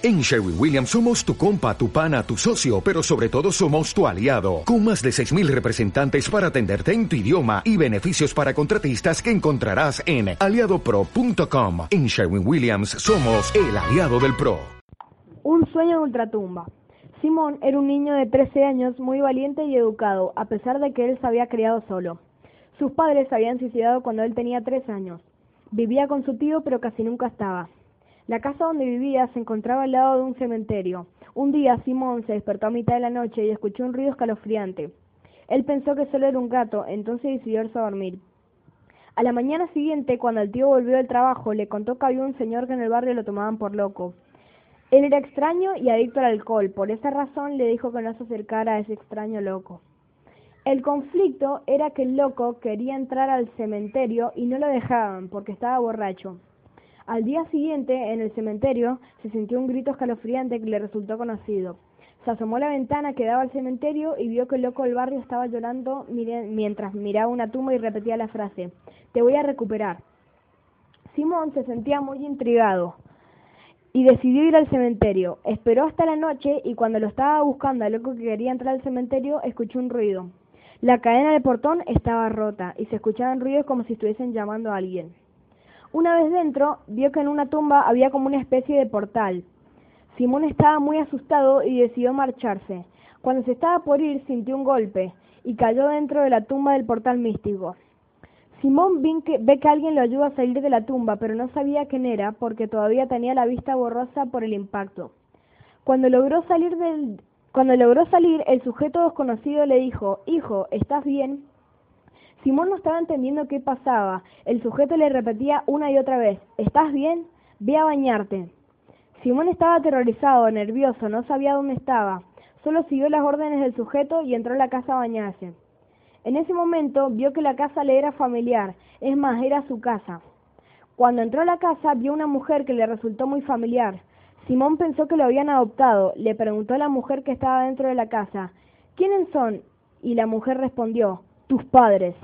En Sherwin Williams somos tu compa, tu pana, tu socio, pero sobre todo somos tu aliado, con más de 6.000 representantes para atenderte en tu idioma y beneficios para contratistas que encontrarás en aliadopro.com. En Sherwin Williams somos el aliado del PRO. Un sueño de ultratumba. Simón era un niño de 13 años muy valiente y educado, a pesar de que él se había criado solo. Sus padres se habían suicidado cuando él tenía 3 años. Vivía con su tío, pero casi nunca estaba. La casa donde vivía se encontraba al lado de un cementerio. Un día Simón se despertó a mitad de la noche y escuchó un ruido escalofriante. Él pensó que solo era un gato, entonces decidió irse a dormir. A la mañana siguiente, cuando el tío volvió del trabajo, le contó que había un señor que en el barrio lo tomaban por loco. Él era extraño y adicto al alcohol, por esa razón le dijo que no se acercara a ese extraño loco. El conflicto era que el loco quería entrar al cementerio y no lo dejaban porque estaba borracho. Al día siguiente, en el cementerio, se sintió un grito escalofriante que le resultó conocido. Se asomó a la ventana que daba al cementerio y vio que el loco del barrio estaba llorando mientras miraba una tumba y repetía la frase, te voy a recuperar. Simón se sentía muy intrigado y decidió ir al cementerio. Esperó hasta la noche y cuando lo estaba buscando al loco que quería entrar al cementerio, escuchó un ruido. La cadena del portón estaba rota y se escuchaban ruidos como si estuviesen llamando a alguien. Una vez dentro, vio que en una tumba había como una especie de portal. Simón estaba muy asustado y decidió marcharse. Cuando se estaba por ir, sintió un golpe y cayó dentro de la tumba del portal místico. Simón ve que alguien lo ayuda a salir de la tumba, pero no sabía quién era porque todavía tenía la vista borrosa por el impacto. Cuando logró salir del, cuando logró salir, el sujeto desconocido le dijo, Hijo, ¿estás bien? Simón no estaba entendiendo qué pasaba. El sujeto le repetía una y otra vez, ¿estás bien? Ve a bañarte. Simón estaba aterrorizado, nervioso, no sabía dónde estaba. Solo siguió las órdenes del sujeto y entró a la casa a bañarse. En ese momento vio que la casa le era familiar, es más, era su casa. Cuando entró a la casa vio una mujer que le resultó muy familiar. Simón pensó que lo habían adoptado. Le preguntó a la mujer que estaba dentro de la casa, ¿quiénes son? Y la mujer respondió, tus padres.